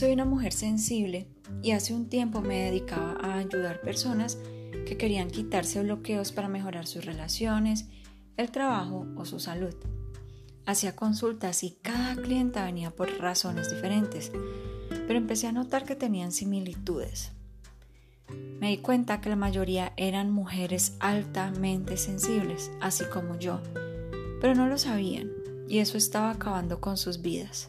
soy una mujer sensible y hace un tiempo me dedicaba a ayudar personas que querían quitarse bloqueos para mejorar sus relaciones, el trabajo o su salud. Hacía consultas y cada clienta venía por razones diferentes, pero empecé a notar que tenían similitudes. Me di cuenta que la mayoría eran mujeres altamente sensibles, así como yo, pero no lo sabían y eso estaba acabando con sus vidas.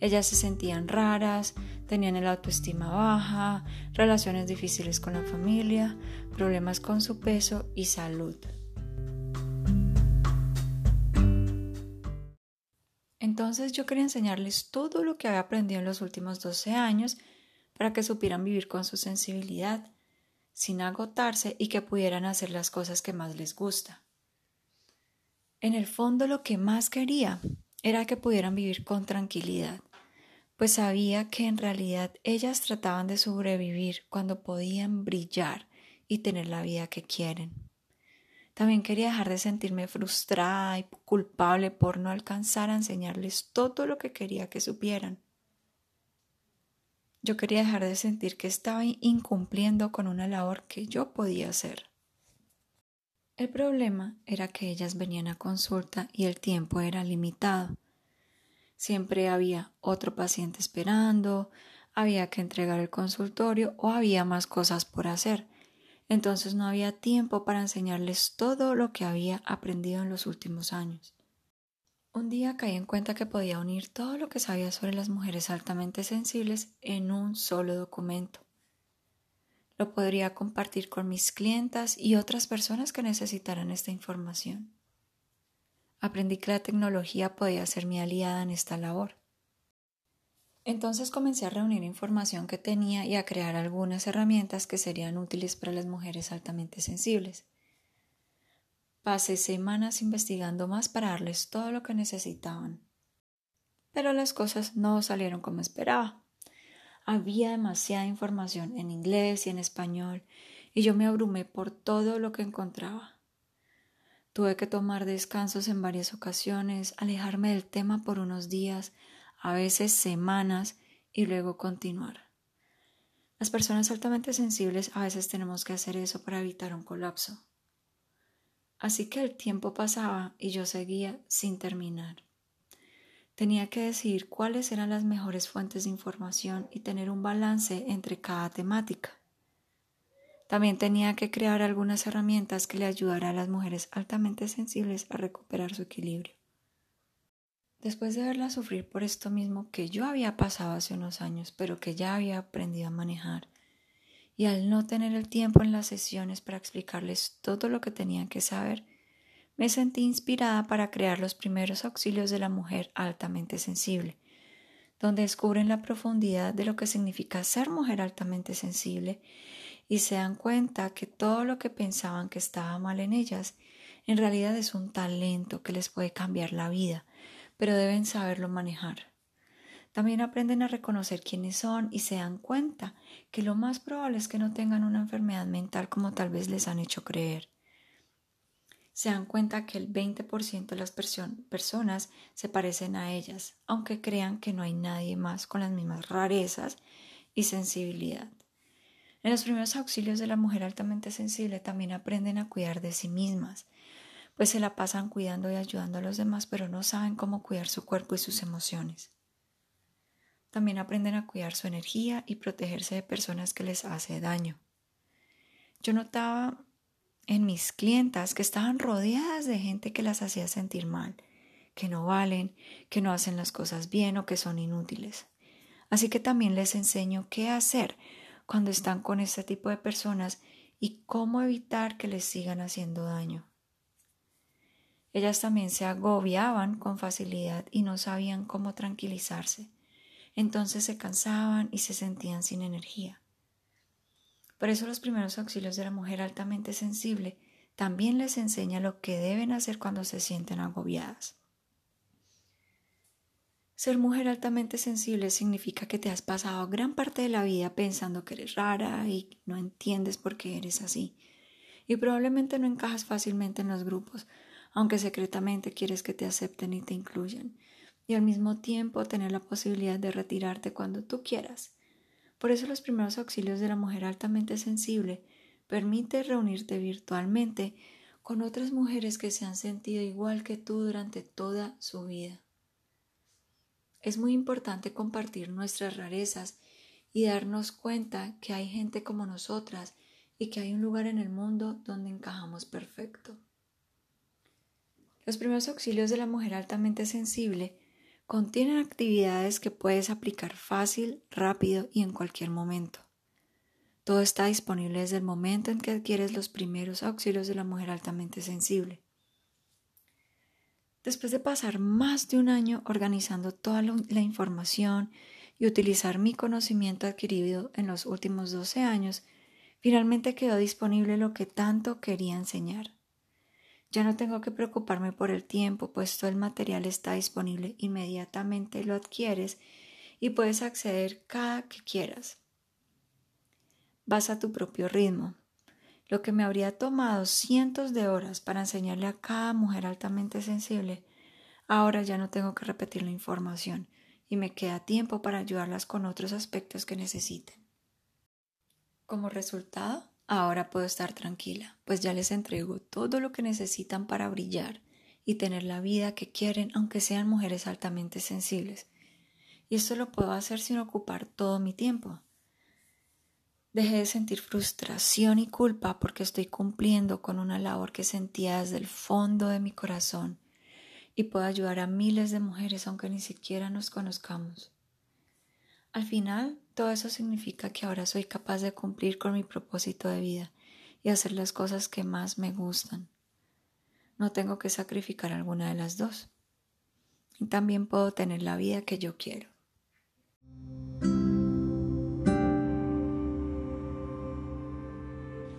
Ellas se sentían raras, tenían el autoestima baja, relaciones difíciles con la familia, problemas con su peso y salud. Entonces yo quería enseñarles todo lo que había aprendido en los últimos 12 años para que supieran vivir con su sensibilidad, sin agotarse y que pudieran hacer las cosas que más les gusta. En el fondo lo que más quería era que pudieran vivir con tranquilidad, pues sabía que en realidad ellas trataban de sobrevivir cuando podían brillar y tener la vida que quieren. También quería dejar de sentirme frustrada y culpable por no alcanzar a enseñarles todo lo que quería que supieran. Yo quería dejar de sentir que estaba incumpliendo con una labor que yo podía hacer. El problema era que ellas venían a consulta y el tiempo era limitado. Siempre había otro paciente esperando, había que entregar el consultorio o había más cosas por hacer. Entonces no había tiempo para enseñarles todo lo que había aprendido en los últimos años. Un día caí en cuenta que podía unir todo lo que sabía sobre las mujeres altamente sensibles en un solo documento. Lo podría compartir con mis clientas y otras personas que necesitaran esta información aprendí que la tecnología podía ser mi aliada en esta labor. Entonces comencé a reunir información que tenía y a crear algunas herramientas que serían útiles para las mujeres altamente sensibles. Pasé semanas investigando más para darles todo lo que necesitaban. Pero las cosas no salieron como esperaba. Había demasiada información en inglés y en español y yo me abrumé por todo lo que encontraba. Tuve que tomar descansos en varias ocasiones, alejarme del tema por unos días, a veces semanas, y luego continuar. Las personas altamente sensibles a veces tenemos que hacer eso para evitar un colapso. Así que el tiempo pasaba y yo seguía sin terminar. Tenía que decidir cuáles eran las mejores fuentes de información y tener un balance entre cada temática. También tenía que crear algunas herramientas que le ayudaran a las mujeres altamente sensibles a recuperar su equilibrio. Después de verla sufrir por esto mismo que yo había pasado hace unos años, pero que ya había aprendido a manejar, y al no tener el tiempo en las sesiones para explicarles todo lo que tenían que saber, me sentí inspirada para crear los primeros auxilios de la mujer altamente sensible, donde descubren la profundidad de lo que significa ser mujer altamente sensible y se dan cuenta que todo lo que pensaban que estaba mal en ellas en realidad es un talento que les puede cambiar la vida, pero deben saberlo manejar. También aprenden a reconocer quiénes son y se dan cuenta que lo más probable es que no tengan una enfermedad mental como tal vez les han hecho creer. Se dan cuenta que el 20% de las personas se parecen a ellas, aunque crean que no hay nadie más con las mismas rarezas y sensibilidad. En los primeros auxilios de la mujer altamente sensible también aprenden a cuidar de sí mismas, pues se la pasan cuidando y ayudando a los demás, pero no saben cómo cuidar su cuerpo y sus emociones. También aprenden a cuidar su energía y protegerse de personas que les hace daño. Yo notaba en mis clientas que estaban rodeadas de gente que las hacía sentir mal, que no valen, que no hacen las cosas bien o que son inútiles. Así que también les enseño qué hacer cuando están con este tipo de personas y cómo evitar que les sigan haciendo daño. Ellas también se agobiaban con facilidad y no sabían cómo tranquilizarse. Entonces se cansaban y se sentían sin energía. Por eso los primeros auxilios de la mujer altamente sensible también les enseña lo que deben hacer cuando se sienten agobiadas. Ser mujer altamente sensible significa que te has pasado gran parte de la vida pensando que eres rara y no entiendes por qué eres así. Y probablemente no encajas fácilmente en los grupos, aunque secretamente quieres que te acepten y te incluyan. y al mismo tiempo tener la posibilidad de retirarte cuando tú quieras. Por eso los primeros auxilios de la mujer altamente sensible permite reunirte virtualmente con otras mujeres que se han sentido igual que tú durante toda su vida. Es muy importante compartir nuestras rarezas y darnos cuenta que hay gente como nosotras y que hay un lugar en el mundo donde encajamos perfecto. Los primeros auxilios de la mujer altamente sensible contienen actividades que puedes aplicar fácil, rápido y en cualquier momento. Todo está disponible desde el momento en que adquieres los primeros auxilios de la mujer altamente sensible. Después de pasar más de un año organizando toda la información y utilizar mi conocimiento adquirido en los últimos 12 años, finalmente quedó disponible lo que tanto quería enseñar. Ya no tengo que preocuparme por el tiempo, pues todo el material está disponible inmediatamente, lo adquieres y puedes acceder cada que quieras. Vas a tu propio ritmo, lo que me habría tomado cientos de horas para enseñarle a cada mujer altamente sensible, ahora ya no tengo que repetir la información y me queda tiempo para ayudarlas con otros aspectos que necesiten. Como resultado, ahora puedo estar tranquila, pues ya les entrego todo lo que necesitan para brillar y tener la vida que quieren, aunque sean mujeres altamente sensibles. Y esto lo puedo hacer sin ocupar todo mi tiempo. Dejé de sentir frustración y culpa porque estoy cumpliendo con una labor que sentía desde el fondo de mi corazón y puedo ayudar a miles de mujeres aunque ni siquiera nos conozcamos. Al final, todo eso significa que ahora soy capaz de cumplir con mi propósito de vida y hacer las cosas que más me gustan. No tengo que sacrificar alguna de las dos. Y también puedo tener la vida que yo quiero.